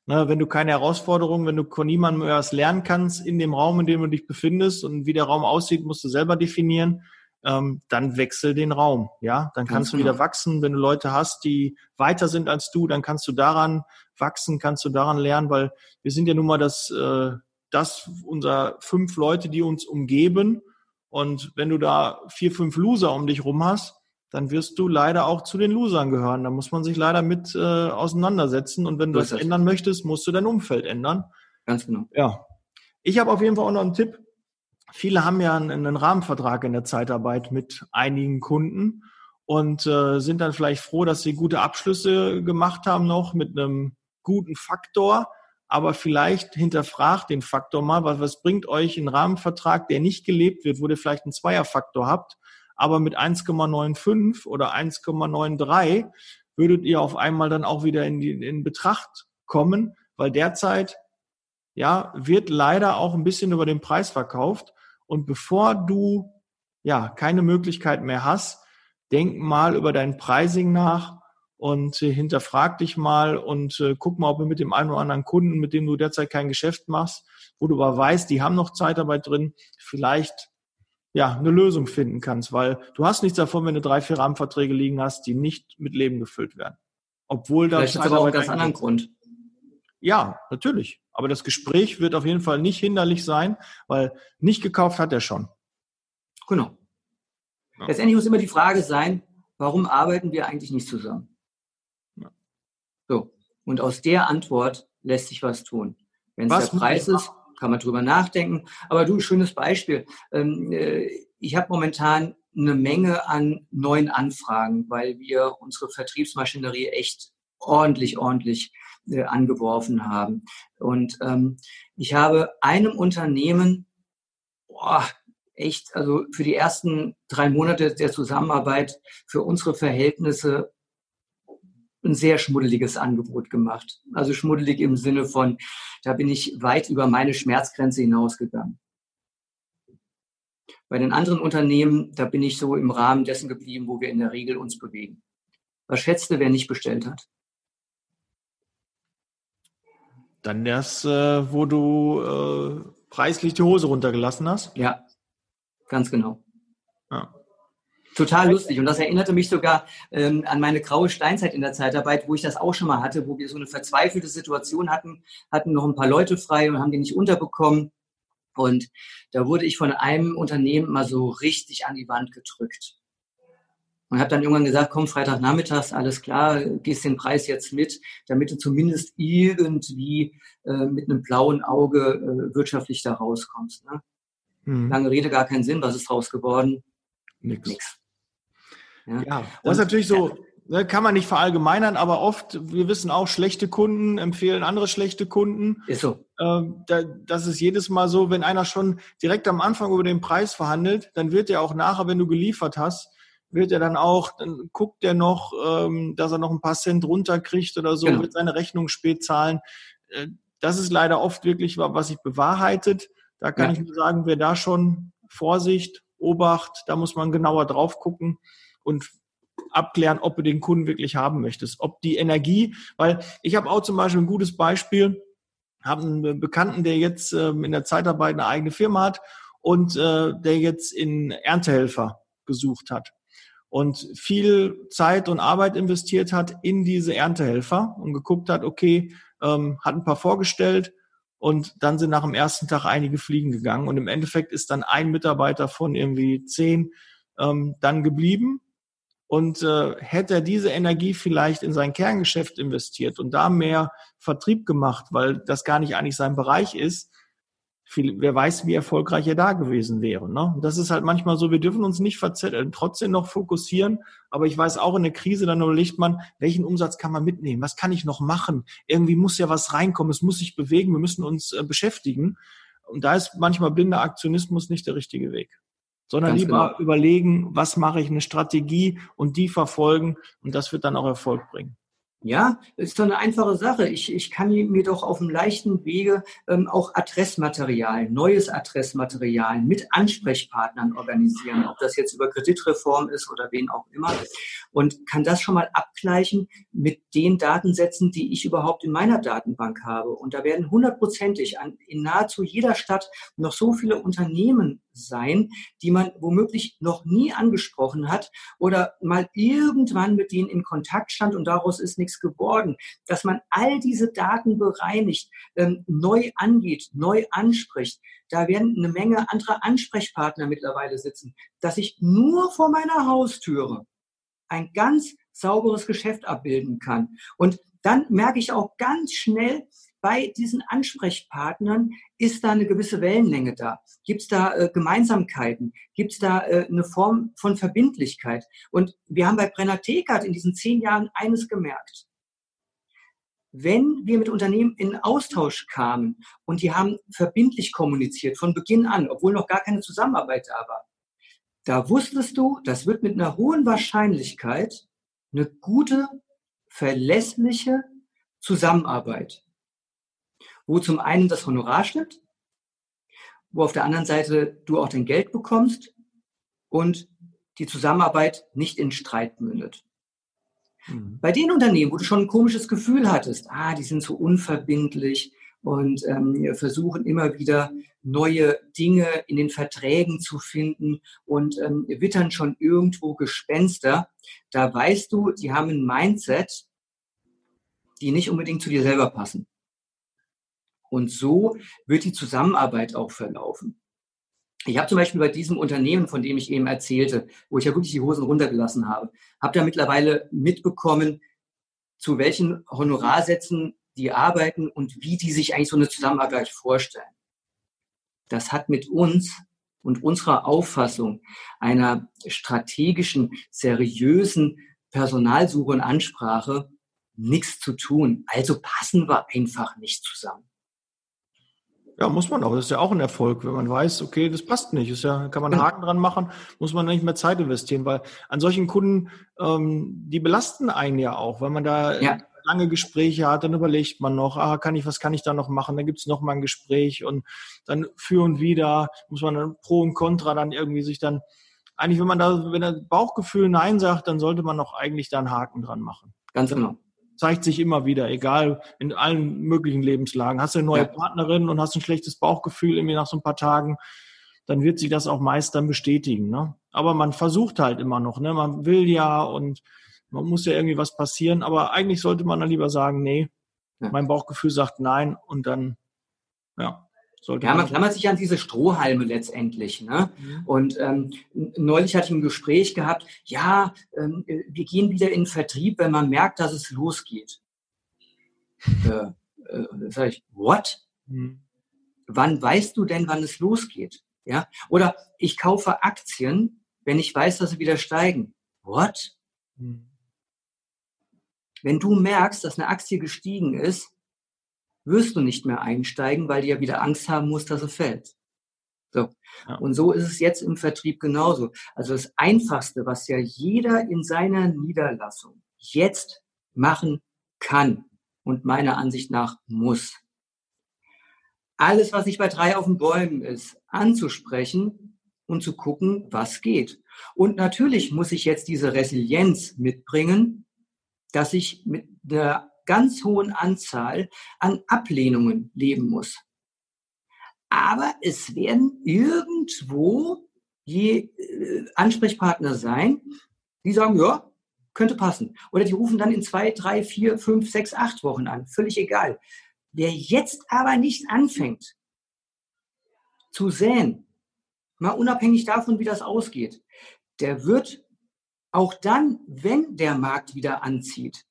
ne, wenn du keine Herausforderung, wenn du von niemandem was lernen kannst in dem Raum, in dem du dich befindest und wie der Raum aussieht, musst du selber definieren ähm, dann wechsel den Raum. Ja, dann kannst Ganz du wieder genau. wachsen. Wenn du Leute hast, die weiter sind als du, dann kannst du daran wachsen, kannst du daran lernen, weil wir sind ja nun mal das, äh, das unser fünf Leute, die uns umgeben. Und wenn du da vier, fünf Loser um dich rum hast, dann wirst du leider auch zu den Losern gehören. Da muss man sich leider mit äh, auseinandersetzen. Und wenn du das ändern möchtest, musst du dein Umfeld ändern. Ganz genau. Ja. Ich habe auf jeden Fall auch noch einen Tipp viele haben ja einen, einen Rahmenvertrag in der Zeitarbeit mit einigen Kunden und äh, sind dann vielleicht froh, dass sie gute Abschlüsse gemacht haben noch mit einem guten Faktor, aber vielleicht hinterfragt den Faktor mal, was, was bringt euch ein Rahmenvertrag, der nicht gelebt wird, wo ihr vielleicht einen Zweierfaktor habt, aber mit 1,95 oder 1,93 würdet ihr auf einmal dann auch wieder in, die, in Betracht kommen, weil derzeit ja, wird leider auch ein bisschen über den Preis verkauft. Und bevor du ja keine Möglichkeit mehr hast, denk mal über dein Pricing nach und äh, hinterfrag dich mal und äh, guck mal, ob du mit dem einen oder anderen Kunden, mit dem du derzeit kein Geschäft machst, wo du aber weißt, die haben noch Zeitarbeit drin, vielleicht ja eine Lösung finden kannst, weil du hast nichts davon, wenn du drei, vier Rahmenverträge liegen hast, die nicht mit Leben gefüllt werden. Obwohl da Vielleicht ist aber auch einen ganz anderen Grund. Ja, natürlich. Aber das Gespräch wird auf jeden Fall nicht hinderlich sein, weil nicht gekauft hat er schon. Genau. Ja. Letztendlich muss immer die Frage sein, warum arbeiten wir eigentlich nicht zusammen? Ja. So. Und aus der Antwort lässt sich was tun. Wenn es der Preis ist, kann man drüber nachdenken. Aber du, schönes Beispiel. Ähm, äh, ich habe momentan eine Menge an neuen Anfragen, weil wir unsere Vertriebsmaschinerie echt ordentlich, ordentlich äh, angeworfen haben. Und ähm, ich habe einem Unternehmen, boah, echt, also für die ersten drei Monate der Zusammenarbeit für unsere Verhältnisse ein sehr schmuddeliges Angebot gemacht. Also schmuddelig im Sinne von, da bin ich weit über meine Schmerzgrenze hinausgegangen. Bei den anderen Unternehmen, da bin ich so im Rahmen dessen geblieben, wo wir in der Regel uns bewegen. Was schätzt du, wer nicht bestellt hat? Dann das, äh, wo du äh, preislich die Hose runtergelassen hast? Ja, ganz genau. Ja. Total lustig. Und das erinnerte mich sogar ähm, an meine graue Steinzeit in der Zeitarbeit, wo ich das auch schon mal hatte, wo wir so eine verzweifelte Situation hatten, hatten noch ein paar Leute frei und haben die nicht unterbekommen. Und da wurde ich von einem Unternehmen mal so richtig an die Wand gedrückt. Und habe dann irgendwann gesagt, komm, Freitagnachmittags, alles klar, gehst den Preis jetzt mit, damit du zumindest irgendwie äh, mit einem blauen Auge äh, wirtschaftlich da rauskommst. Ne? Mhm. Lange Rede, gar keinen Sinn. Was ist draus geworden? Nix. Nix. Ja, ja das ist natürlich so, ne, kann man nicht verallgemeinern, aber oft, wir wissen auch, schlechte Kunden empfehlen andere schlechte Kunden. Ist so. Ähm, da, das ist jedes Mal so, wenn einer schon direkt am Anfang über den Preis verhandelt, dann wird er auch nachher, wenn du geliefert hast, wird er dann auch, dann guckt er noch, ähm, dass er noch ein paar Cent runterkriegt oder so, genau. wird seine Rechnung spät zahlen. Äh, das ist leider oft wirklich, was sich bewahrheitet. Da kann ja. ich nur sagen, wer da schon Vorsicht, Obacht, da muss man genauer drauf gucken und abklären, ob du den Kunden wirklich haben möchtest. Ob die Energie, weil ich habe auch zum Beispiel ein gutes Beispiel, habe einen Bekannten, der jetzt ähm, in der Zeitarbeit eine eigene Firma hat und äh, der jetzt in Erntehelfer gesucht hat und viel Zeit und Arbeit investiert hat in diese Erntehelfer und geguckt hat, okay, ähm, hat ein paar vorgestellt und dann sind nach dem ersten Tag einige fliegen gegangen und im Endeffekt ist dann ein Mitarbeiter von irgendwie zehn ähm, dann geblieben. Und äh, hätte er diese Energie vielleicht in sein Kerngeschäft investiert und da mehr Vertrieb gemacht, weil das gar nicht eigentlich sein Bereich ist, viel, wer weiß, wie erfolgreich er da gewesen wäre. Ne? Das ist halt manchmal so, wir dürfen uns nicht verzetteln, trotzdem noch fokussieren. Aber ich weiß auch in der Krise, dann überlegt man, welchen Umsatz kann man mitnehmen? Was kann ich noch machen? Irgendwie muss ja was reinkommen, es muss sich bewegen, wir müssen uns äh, beschäftigen. Und da ist manchmal blinder Aktionismus nicht der richtige Weg. Sondern Ganz lieber genau. überlegen, was mache ich, eine Strategie und die verfolgen. Und das wird dann auch Erfolg bringen. Ja, ist doch eine einfache Sache. Ich, ich kann mir doch auf einem leichten Wege ähm, auch Adressmaterial, neues Adressmaterial mit Ansprechpartnern organisieren, ob das jetzt über Kreditreform ist oder wen auch immer. Und kann das schon mal abgleichen mit den Datensätzen, die ich überhaupt in meiner Datenbank habe. Und da werden hundertprozentig an, in nahezu jeder Stadt noch so viele Unternehmen sein, die man womöglich noch nie angesprochen hat oder mal irgendwann mit denen in Kontakt stand und daraus ist nichts geworden. Dass man all diese Daten bereinigt, ähm, neu angeht, neu anspricht. Da werden eine Menge anderer Ansprechpartner mittlerweile sitzen, dass ich nur vor meiner Haustüre ein ganz sauberes Geschäft abbilden kann. Und dann merke ich auch ganz schnell, bei diesen Ansprechpartnern ist da eine gewisse Wellenlänge da? Gibt es da äh, Gemeinsamkeiten? Gibt es da äh, eine Form von Verbindlichkeit? Und wir haben bei Brenner Tekert in diesen zehn Jahren eines gemerkt. Wenn wir mit Unternehmen in Austausch kamen und die haben verbindlich kommuniziert von Beginn an, obwohl noch gar keine Zusammenarbeit da war, da wusstest du, das wird mit einer hohen Wahrscheinlichkeit eine gute, verlässliche Zusammenarbeit wo zum einen das Honorar stimmt, wo auf der anderen Seite du auch dein Geld bekommst und die Zusammenarbeit nicht in Streit mündet. Mhm. Bei den Unternehmen, wo du schon ein komisches Gefühl hattest, ah, die sind so unverbindlich und ähm, versuchen immer wieder neue Dinge in den Verträgen zu finden und ähm, wittern schon irgendwo Gespenster, da weißt du, die haben ein Mindset, die nicht unbedingt zu dir selber passen. Und so wird die Zusammenarbeit auch verlaufen. Ich habe zum Beispiel bei diesem Unternehmen, von dem ich eben erzählte, wo ich ja wirklich die Hosen runtergelassen habe, habe da mittlerweile mitbekommen, zu welchen Honorarsätzen die arbeiten und wie die sich eigentlich so eine Zusammenarbeit vorstellen. Das hat mit uns und unserer Auffassung einer strategischen, seriösen Personalsuche und Ansprache nichts zu tun. Also passen wir einfach nicht zusammen. Ja, muss man auch. Das ist ja auch ein Erfolg, wenn man weiß, okay, das passt nicht. Ist ja, kann man einen Haken dran machen, muss man nicht mehr Zeit investieren, weil an solchen Kunden, ähm, die belasten einen ja auch, weil man da ja. lange Gespräche hat, dann überlegt man noch, ah, kann ich, was kann ich da noch machen? Dann gibt's noch mal ein Gespräch und dann für und wieder muss man dann Pro und Contra dann irgendwie sich dann, eigentlich, wenn man da, wenn das Bauchgefühl Nein sagt, dann sollte man noch eigentlich da einen Haken dran machen. Ganz genau zeigt sich immer wieder, egal in allen möglichen Lebenslagen. Hast du eine neue ja. Partnerin und hast ein schlechtes Bauchgefühl irgendwie nach so ein paar Tagen, dann wird sich das auch meist dann bestätigen. Ne? Aber man versucht halt immer noch, ne? Man will ja und man muss ja irgendwie was passieren, aber eigentlich sollte man dann lieber sagen, nee, ja. mein Bauchgefühl sagt nein und dann, ja. Sollte ja, man klammert sich an diese Strohhalme letztendlich. Ne? Mhm. Und ähm, neulich hatte ich ein Gespräch gehabt, ja, ähm, wir gehen wieder in den Vertrieb, wenn man merkt, dass es losgeht. äh, äh, sag ich, what? Mhm. Wann weißt du denn, wann es losgeht? Ja? Oder ich kaufe Aktien, wenn ich weiß, dass sie wieder steigen. What? Mhm. Wenn du merkst, dass eine Aktie gestiegen ist, wirst du nicht mehr einsteigen, weil du ja wieder Angst haben musst, dass er fällt. So. Ja. Und so ist es jetzt im Vertrieb genauso. Also das Einfachste, was ja jeder in seiner Niederlassung jetzt machen kann und meiner Ansicht nach muss. Alles, was nicht bei drei auf den Bäumen ist, anzusprechen und zu gucken, was geht. Und natürlich muss ich jetzt diese Resilienz mitbringen, dass ich mit der ganz hohen Anzahl an Ablehnungen leben muss. Aber es werden irgendwo je äh, Ansprechpartner sein, die sagen, ja, könnte passen. Oder die rufen dann in zwei, drei, vier, fünf, sechs, acht Wochen an. Völlig egal. Wer jetzt aber nicht anfängt zu säen, mal unabhängig davon, wie das ausgeht, der wird auch dann, wenn der Markt wieder anzieht,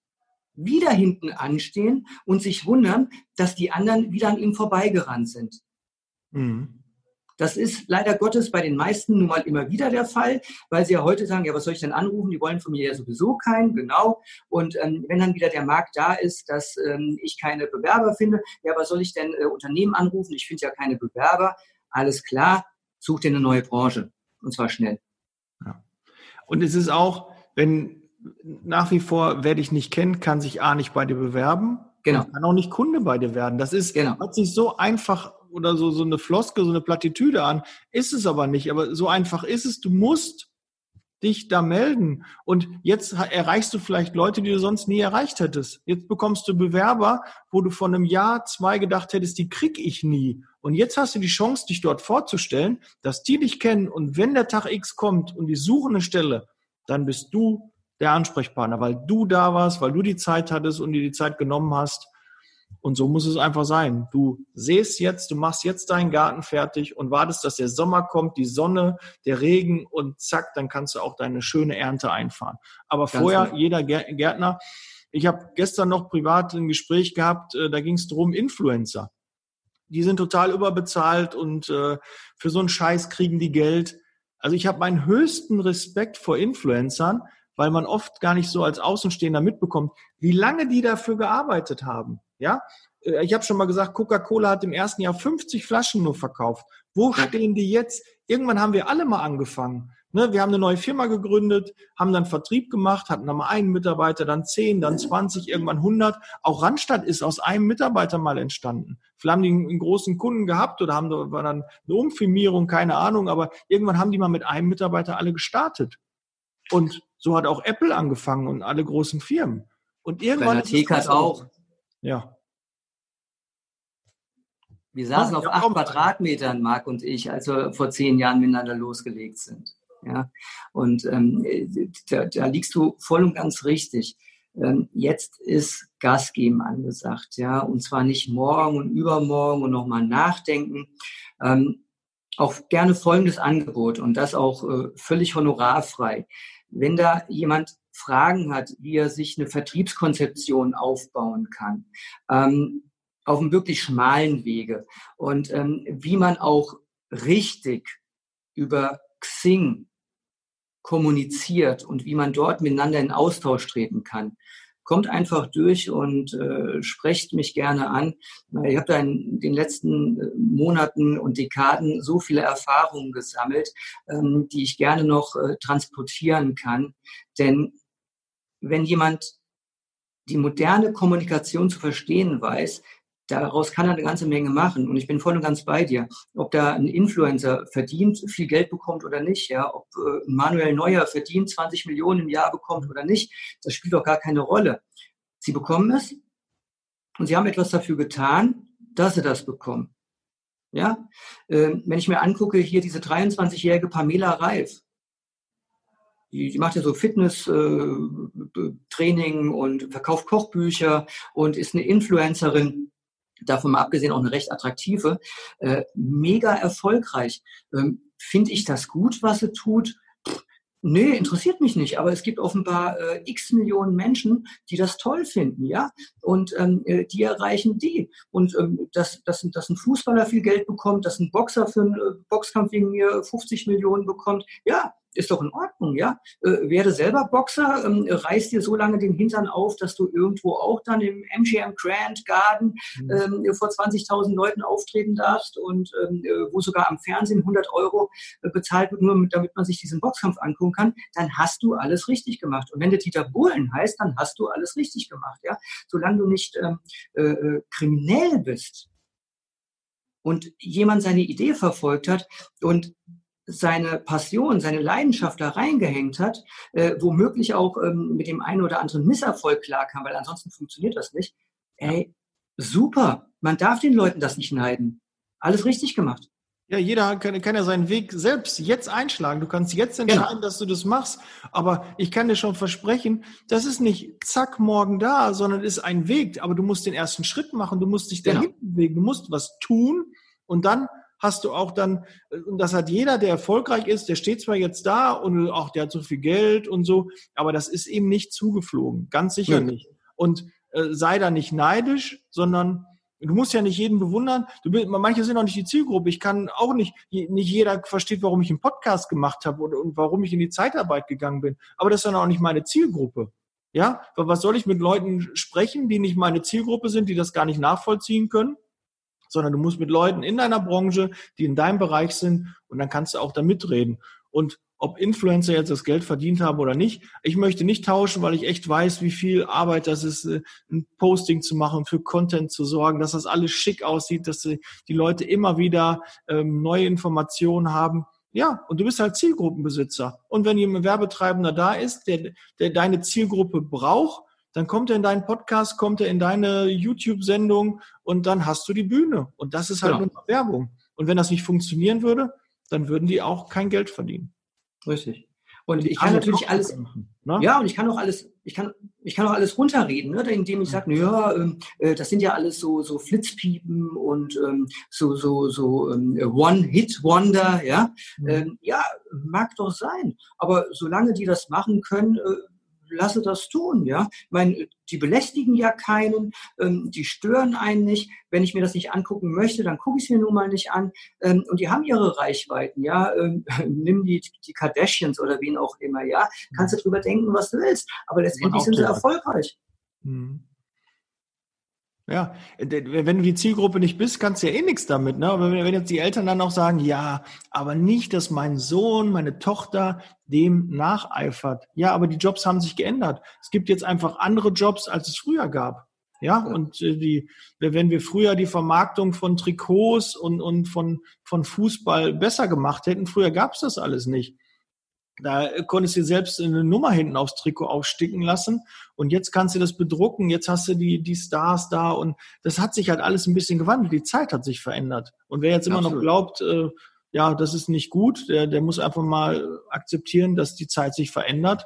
wieder hinten anstehen und sich wundern, dass die anderen wieder an ihm vorbeigerannt sind. Mhm. Das ist leider Gottes bei den meisten nun mal immer wieder der Fall, weil sie ja heute sagen, ja, was soll ich denn anrufen? Die wollen von mir ja sowieso keinen, genau. Und ähm, wenn dann wieder der Markt da ist, dass ähm, ich keine Bewerber finde, ja, was soll ich denn äh, Unternehmen anrufen? Ich finde ja keine Bewerber. Alles klar, such dir eine neue Branche. Und zwar schnell. Ja. Und es ist auch, wenn nach wie vor, wer dich nicht kennt, kann sich A nicht bei dir bewerben. Genau. Kann auch nicht Kunde bei dir werden. Das ist, genau. hat sich so einfach oder so, so eine Floske, so eine Plattitüde an. Ist es aber nicht. Aber so einfach ist es. Du musst dich da melden. Und jetzt erreichst du vielleicht Leute, die du sonst nie erreicht hättest. Jetzt bekommst du Bewerber, wo du vor einem Jahr, zwei gedacht hättest, die krieg ich nie. Und jetzt hast du die Chance, dich dort vorzustellen, dass die dich kennen. Und wenn der Tag X kommt und die suchen eine Stelle, dann bist du der Ansprechpartner, weil du da warst, weil du die Zeit hattest und dir die Zeit genommen hast. Und so muss es einfach sein. Du sähst jetzt, du machst jetzt deinen Garten fertig und wartest, dass der Sommer kommt, die Sonne, der Regen und zack, dann kannst du auch deine schöne Ernte einfahren. Aber Ganz vorher, gut. jeder Gärtner, ich habe gestern noch privat ein Gespräch gehabt, äh, da ging es darum, Influencer. Die sind total überbezahlt und äh, für so einen Scheiß kriegen die Geld. Also ich habe meinen höchsten Respekt vor Influencern, weil man oft gar nicht so als Außenstehender mitbekommt, wie lange die dafür gearbeitet haben. Ja, äh, ich habe schon mal gesagt, Coca-Cola hat im ersten Jahr 50 Flaschen nur verkauft. Wo stehen die jetzt? Irgendwann haben wir alle mal angefangen. Ne, wir haben eine neue Firma gegründet, haben dann Vertrieb gemacht, hatten dann mal einen Mitarbeiter, dann zehn, dann 20, irgendwann 100. Auch Randstadt ist aus einem Mitarbeiter mal entstanden. Vielleicht haben die einen großen Kunden gehabt oder haben war dann eine Umfirmierung, keine Ahnung, aber irgendwann haben die mal mit einem Mitarbeiter alle gestartet. Und so hat auch Apple angefangen und alle großen Firmen. Und irgendwann. Ist auch. Ja. Wir saßen auf acht Quadratmetern, Marc und ich, als wir vor zehn Jahren miteinander losgelegt sind. Ja, und ähm, da, da liegst du voll und ganz richtig. Ähm, jetzt ist Gas geben angesagt, ja, und zwar nicht morgen und übermorgen und nochmal nachdenken. Ähm, auch gerne folgendes Angebot und das auch äh, völlig honorarfrei. Wenn da jemand Fragen hat, wie er sich eine Vertriebskonzeption aufbauen kann, ähm, auf einem wirklich schmalen Wege und ähm, wie man auch richtig über Xing kommuniziert und wie man dort miteinander in Austausch treten kann. Kommt einfach durch und äh, sprecht mich gerne an. Ich habe da in den letzten äh, Monaten und Dekaden so viele Erfahrungen gesammelt, ähm, die ich gerne noch äh, transportieren kann. Denn wenn jemand die moderne Kommunikation zu verstehen weiß, daraus kann er eine ganze Menge machen. Und ich bin voll und ganz bei dir. Ob da ein Influencer verdient, viel Geld bekommt oder nicht, ja, ob äh, Manuel Neuer verdient 20 Millionen im Jahr bekommt oder nicht, das spielt doch gar keine Rolle. Sie bekommen es und sie haben etwas dafür getan, dass sie das bekommen. Ja, ähm, wenn ich mir angucke, hier diese 23-jährige Pamela Reif, die, die macht ja so Fitness-Training äh, und verkauft Kochbücher und ist eine Influencerin davon mal abgesehen auch eine recht attraktive, äh, mega erfolgreich. Ähm, Finde ich das gut, was sie tut? Nee, interessiert mich nicht, aber es gibt offenbar äh, x Millionen Menschen, die das toll finden, ja, und ähm, äh, die erreichen die. Und ähm, dass, dass, dass ein Fußballer viel Geld bekommt, dass ein Boxer für einen äh, Boxkampf wegen mir 50 Millionen bekommt, ja, ist doch in Ordnung, ja. Äh, werde selber Boxer, ähm, reiß dir so lange den Hintern auf, dass du irgendwo auch dann im MGM Grand Garden mhm. ähm, vor 20.000 Leuten auftreten darfst und ähm, äh, wo sogar am Fernsehen 100 Euro äh, bezahlt wird, nur mit, damit man sich diesen Boxkampf angucken kann, dann hast du alles richtig gemacht. Und wenn der Dieter Bohlen heißt, dann hast du alles richtig gemacht, ja. Solange du nicht ähm, äh, äh, kriminell bist und jemand seine Idee verfolgt hat und seine Passion, seine Leidenschaft da reingehängt hat, äh, womöglich auch ähm, mit dem einen oder anderen Misserfolg klarkam, weil ansonsten funktioniert das nicht. Ey, super. Man darf den Leuten das nicht neiden. Alles richtig gemacht. Ja, jeder kann, kann ja seinen Weg selbst jetzt einschlagen. Du kannst jetzt genau. entscheiden, genau. dass du das machst. Aber ich kann dir schon versprechen, das ist nicht zack morgen da, sondern ist ein Weg. Aber du musst den ersten Schritt machen. Du musst dich dahin genau. bewegen. Du musst was tun und dann hast du auch dann, und das hat jeder, der erfolgreich ist, der steht zwar jetzt da und auch der hat so viel Geld und so, aber das ist ihm nicht zugeflogen, ganz sicher ja. nicht. Und äh, sei da nicht neidisch, sondern Du musst ja nicht jeden bewundern. Du, manche sind auch nicht die Zielgruppe. Ich kann auch nicht, nicht jeder versteht, warum ich einen Podcast gemacht habe und, und warum ich in die Zeitarbeit gegangen bin. Aber das ist dann auch nicht meine Zielgruppe. Ja, was soll ich mit Leuten sprechen, die nicht meine Zielgruppe sind, die das gar nicht nachvollziehen können? Sondern du musst mit Leuten in deiner Branche, die in deinem Bereich sind, und dann kannst du auch da mitreden. Und ob Influencer jetzt das Geld verdient haben oder nicht. Ich möchte nicht tauschen, weil ich echt weiß, wie viel Arbeit das ist, äh, ein Posting zu machen, für Content zu sorgen, dass das alles schick aussieht, dass die Leute immer wieder ähm, neue Informationen haben. Ja, und du bist halt Zielgruppenbesitzer. Und wenn jemand Werbetreibender da ist, der, der deine Zielgruppe braucht, dann kommt er in deinen Podcast, kommt er in deine YouTube-Sendung und dann hast du die Bühne. Und das ist halt genau. nur Werbung. Und wenn das nicht funktionieren würde, dann würden die auch kein Geld verdienen. Richtig. Und ich kann natürlich alles, ne? ja, und ich kann auch alles, ich kann, ich kann auch alles runterreden, ne, indem ich sage, ja, ähm, äh, das sind ja alles so, so Flitzpiepen und ähm, so, so, so ähm, One-Hit-Wonder, ja. Mhm. Ähm, ja, mag doch sein. Aber solange die das machen können, äh, lasse das tun, ja. Ich meine, die belästigen ja keinen, ähm, die stören einen nicht. Wenn ich mir das nicht angucken möchte, dann gucke ich es mir nun mal nicht an. Ähm, und die haben ihre Reichweiten, ja. Ähm, nimm die, die Kardashians oder wen auch immer, ja. Kannst du drüber denken, was du willst. Aber letztendlich sind sie erfolgreich. Mhm. Ja, wenn du die Zielgruppe nicht bist, kannst du ja eh nichts damit. Ne? Aber wenn jetzt die Eltern dann auch sagen, ja, aber nicht, dass mein Sohn, meine Tochter dem nacheifert. Ja, aber die Jobs haben sich geändert. Es gibt jetzt einfach andere Jobs, als es früher gab. Ja, und äh, die, wenn wir früher die Vermarktung von Trikots und, und von, von Fußball besser gemacht hätten, früher gab es das alles nicht. Da konntest du selbst eine Nummer hinten aufs Trikot aufsticken lassen und jetzt kannst du das bedrucken, jetzt hast du die, die Stars da und das hat sich halt alles ein bisschen gewandelt, die Zeit hat sich verändert. Und wer jetzt immer Absolut. noch glaubt, äh, ja, das ist nicht gut, der, der muss einfach mal akzeptieren, dass die Zeit sich verändert.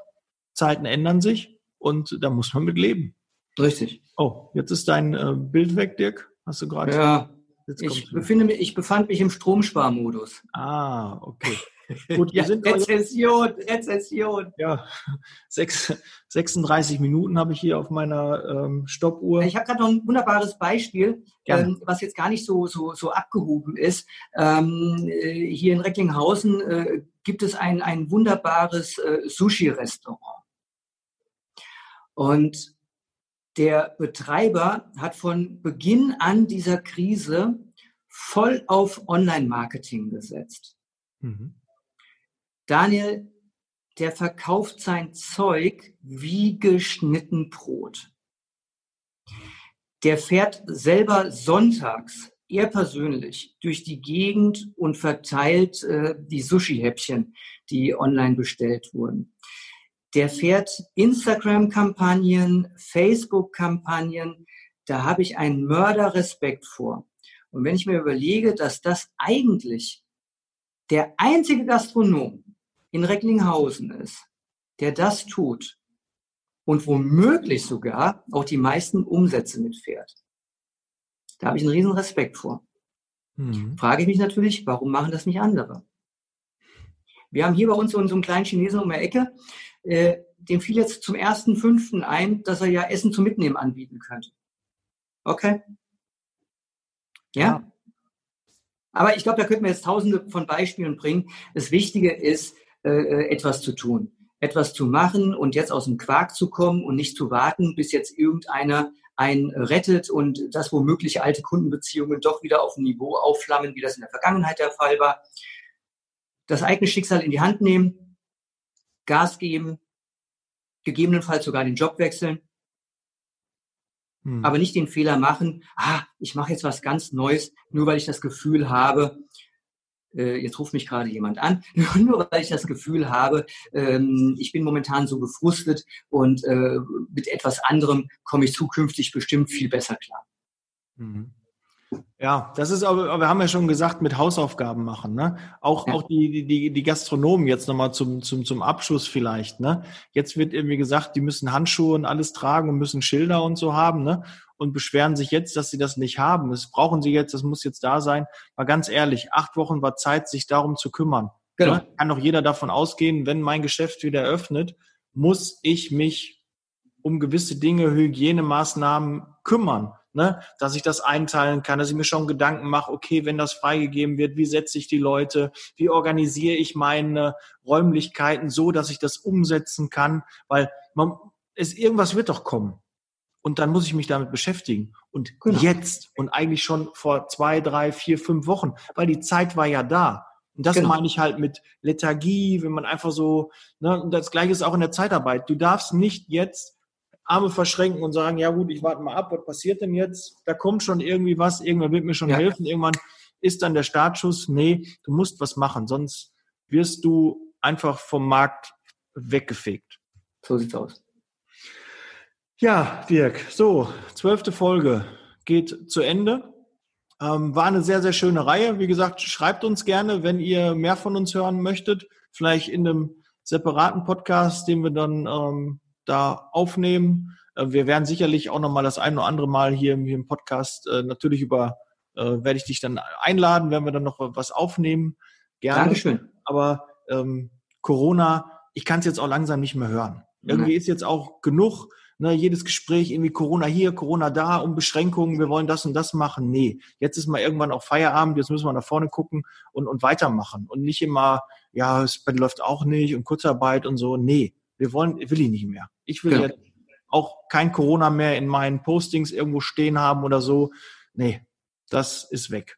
Zeiten ändern sich und da muss man mit leben. Richtig. Oh, jetzt ist dein äh, Bild weg, Dirk. Hast du gerade? Ja. Ich, befinde mich, ich befand mich im Stromsparmodus. Ah, okay. Gut, ja, Rezession, Rezession. Ja, sechs, 36 Minuten habe ich hier auf meiner ähm, Stoppuhr. Ich habe gerade noch ein wunderbares Beispiel, ähm, was jetzt gar nicht so, so, so abgehoben ist. Ähm, äh, hier in Recklinghausen äh, gibt es ein, ein wunderbares äh, Sushi-Restaurant. Und der Betreiber hat von Beginn an dieser Krise voll auf Online-Marketing gesetzt. Mhm. Daniel, der verkauft sein Zeug wie geschnitten Brot. Der fährt selber sonntags, er persönlich, durch die Gegend und verteilt äh, die Sushi-Häppchen, die online bestellt wurden. Der fährt Instagram-Kampagnen, Facebook-Kampagnen. Da habe ich einen Mörderrespekt vor. Und wenn ich mir überlege, dass das eigentlich der einzige Gastronom in Recklinghausen ist, der das tut und womöglich sogar auch die meisten Umsätze mitfährt. Da habe ich einen riesen Respekt vor. Mhm. Frage ich mich natürlich, warum machen das nicht andere? Wir haben hier bei uns so, einen kleinen Chinesen um die Ecke, äh, dem fiel jetzt zum ersten Fünften ein, dass er ja Essen zum Mitnehmen anbieten könnte. Okay. Ja. ja. Aber ich glaube, da könnten wir jetzt tausende von Beispielen bringen. Das Wichtige ist, äh, etwas zu tun, etwas zu machen und jetzt aus dem Quark zu kommen und nicht zu warten, bis jetzt irgendeiner einen rettet und das womöglich alte Kundenbeziehungen doch wieder auf ein Niveau aufflammen, wie das in der Vergangenheit der Fall war. Das eigene Schicksal in die Hand nehmen, Gas geben, gegebenenfalls sogar den Job wechseln, hm. aber nicht den Fehler machen, ah, ich mache jetzt was ganz Neues, nur weil ich das Gefühl habe, äh, jetzt ruft mich gerade jemand an, nur weil ich das Gefühl habe, ähm, ich bin momentan so gefrustet und äh, mit etwas anderem komme ich zukünftig bestimmt viel besser klar. Mhm. Ja, das ist aber, wir haben ja schon gesagt, mit Hausaufgaben machen, ne? Auch, ja. auch die, die, die Gastronomen jetzt nochmal zum, zum, zum Abschluss vielleicht, ne? Jetzt wird irgendwie gesagt, die müssen Handschuhe und alles tragen und müssen Schilder und so haben, ne? Und beschweren sich jetzt, dass sie das nicht haben. Das brauchen sie jetzt, das muss jetzt da sein. Mal ganz ehrlich, acht Wochen war Zeit, sich darum zu kümmern. Genau. Ne? Kann doch jeder davon ausgehen, wenn mein Geschäft wieder öffnet, muss ich mich um gewisse Dinge, Hygienemaßnahmen kümmern ne, dass ich das einteilen kann, dass ich mir schon Gedanken mache, okay, wenn das freigegeben wird, wie setze ich die Leute, wie organisiere ich meine Räumlichkeiten so, dass ich das umsetzen kann, weil man, es, irgendwas wird doch kommen. Und dann muss ich mich damit beschäftigen. Und genau. jetzt und eigentlich schon vor zwei, drei, vier, fünf Wochen, weil die Zeit war ja da. Und das genau. meine ich halt mit Lethargie, wenn man einfach so, ne, und das gleiche ist auch in der Zeitarbeit. Du darfst nicht jetzt Arme verschränken und sagen, ja gut, ich warte mal ab, was passiert denn jetzt? Da kommt schon irgendwie was, irgendwann wird mir schon ja. helfen, irgendwann ist dann der Startschuss, nee, du musst was machen, sonst wirst du einfach vom Markt weggefegt. So sieht's aus. Ja, Dirk, so, zwölfte Folge geht zu Ende. Ähm, war eine sehr, sehr schöne Reihe. Wie gesagt, schreibt uns gerne, wenn ihr mehr von uns hören möchtet. Vielleicht in einem separaten Podcast, den wir dann ähm, da aufnehmen. Äh, wir werden sicherlich auch nochmal das ein oder andere Mal hier, hier im Podcast äh, natürlich über, äh, werde ich dich dann einladen, werden wir dann noch was aufnehmen. Gerne. Dankeschön. Aber ähm, Corona, ich kann es jetzt auch langsam nicht mehr hören. Irgendwie mhm. ist jetzt auch genug, ne, jedes Gespräch irgendwie Corona hier, Corona da, um Beschränkungen, wir wollen das und das machen. Nee, jetzt ist mal irgendwann auch Feierabend, jetzt müssen wir nach vorne gucken und, und weitermachen. Und nicht immer, ja, es läuft auch nicht und Kurzarbeit und so. Nee, wir wollen, will ich nicht mehr. Ich will ja. auch kein Corona mehr in meinen Postings irgendwo stehen haben oder so. Nee, das ist weg.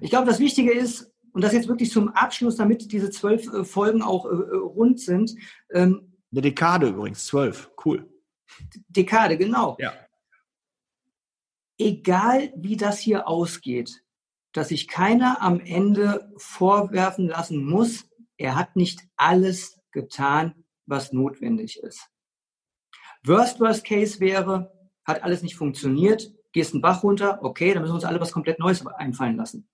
Ich glaube, das Wichtige ist, und das jetzt wirklich zum Abschluss, damit diese zwölf äh, Folgen auch äh, äh, rund sind. Ähm, Eine Dekade übrigens, zwölf, cool. Dekade, genau. Ja. Egal wie das hier ausgeht, dass sich keiner am Ende vorwerfen lassen muss, er hat nicht alles getan, was notwendig ist. Worst, worst case wäre, hat alles nicht funktioniert, gehst einen Bach runter, okay, dann müssen wir uns alle was komplett Neues einfallen lassen.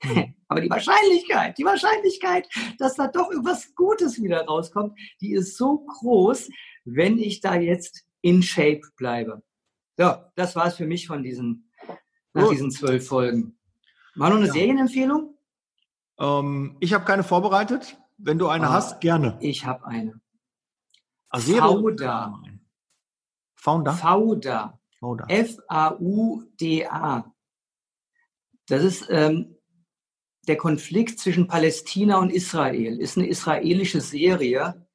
Hm. Aber die Wahrscheinlichkeit, die Wahrscheinlichkeit, dass da doch irgendwas Gutes wieder rauskommt, die ist so groß, wenn ich da jetzt in Shape bleibe. So, das war es für mich von diesen, nach Gut. diesen zwölf Folgen. War noch eine ja. Serienempfehlung? Ähm, ich habe keine vorbereitet. Wenn du eine ah, hast, gerne. Ich habe eine. Also Fauda. Founder? Fauda. Fauda. F-A-U-D-A. Das ist ähm, der Konflikt zwischen Palästina und Israel. Ist eine israelische Serie.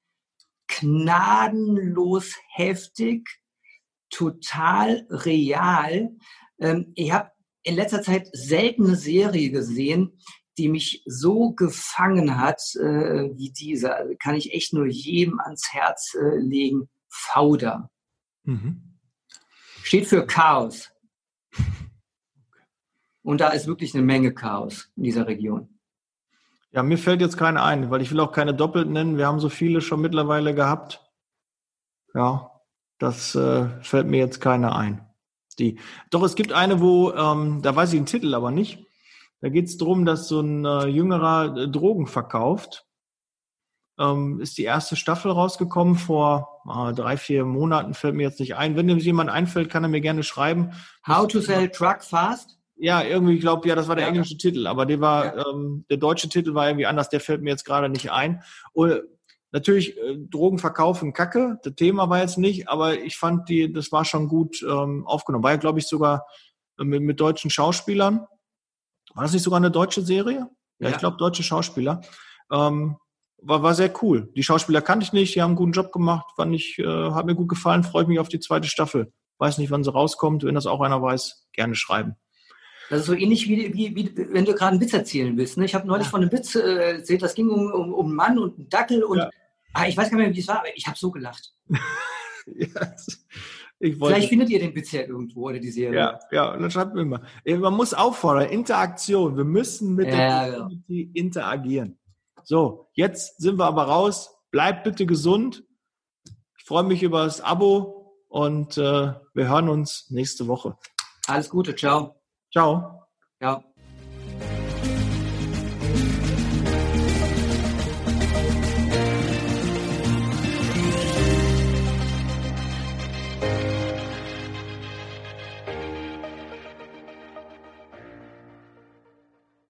Gnadenlos heftig, total real. Ähm, ich habe in letzter Zeit selten eine Serie gesehen, die mich so gefangen hat äh, wie diese. Also kann ich echt nur jedem ans Herz äh, legen. Fauda. Mhm. Steht für Chaos. Und da ist wirklich eine Menge Chaos in dieser Region. Ja, mir fällt jetzt keine ein, weil ich will auch keine doppelt nennen. Wir haben so viele schon mittlerweile gehabt. Ja, das äh, fällt mir jetzt keine ein. Die. Doch es gibt eine, wo, ähm, da weiß ich den Titel aber nicht. Da geht es darum, dass so ein äh, jüngerer äh, Drogen verkauft. Ähm, ist die erste Staffel rausgekommen vor äh, drei, vier Monaten, fällt mir jetzt nicht ein. Wenn dem jemand einfällt, kann er mir gerne schreiben. How to sell truck fast? Ja, irgendwie, ich glaube, ja, das war der ja. englische Titel, aber der war, ja. ähm, der deutsche Titel war irgendwie anders, der fällt mir jetzt gerade nicht ein. Und natürlich, äh, Drogen verkaufen Kacke, das Thema war jetzt nicht, aber ich fand die, das war schon gut ähm, aufgenommen. War ja, glaube ich, sogar äh, mit, mit deutschen Schauspielern. War das nicht sogar eine deutsche Serie? Ja, ja. ich glaube, deutsche Schauspieler. Ähm, war, war sehr cool. Die Schauspieler kannte ich nicht, die haben einen guten Job gemacht, fand ich, äh, hat mir gut gefallen, freue mich auf die zweite Staffel. Weiß nicht, wann sie rauskommt. Wenn das auch einer weiß, gerne schreiben. Das ist so ähnlich wie, wie, wie wenn du gerade einen Witz erzählen willst. Ne? Ich habe neulich ja. von einem Witz äh, erzählt, das ging um, um, um einen Mann und einen Dackel und ja. ah, ich weiß gar nicht mehr, wie es war, aber ich habe so gelacht. yes. Vielleicht findet ihr den ja irgendwo oder die Serie. Ja, ja, und dann schreibt mir immer. Man muss auffordern, Interaktion. Wir müssen mit der ja, Community ja. interagieren. So, jetzt sind wir aber raus. Bleibt bitte gesund. Ich freue mich über das Abo und äh, wir hören uns nächste Woche. Alles Gute, ciao. Ciao. Ciao.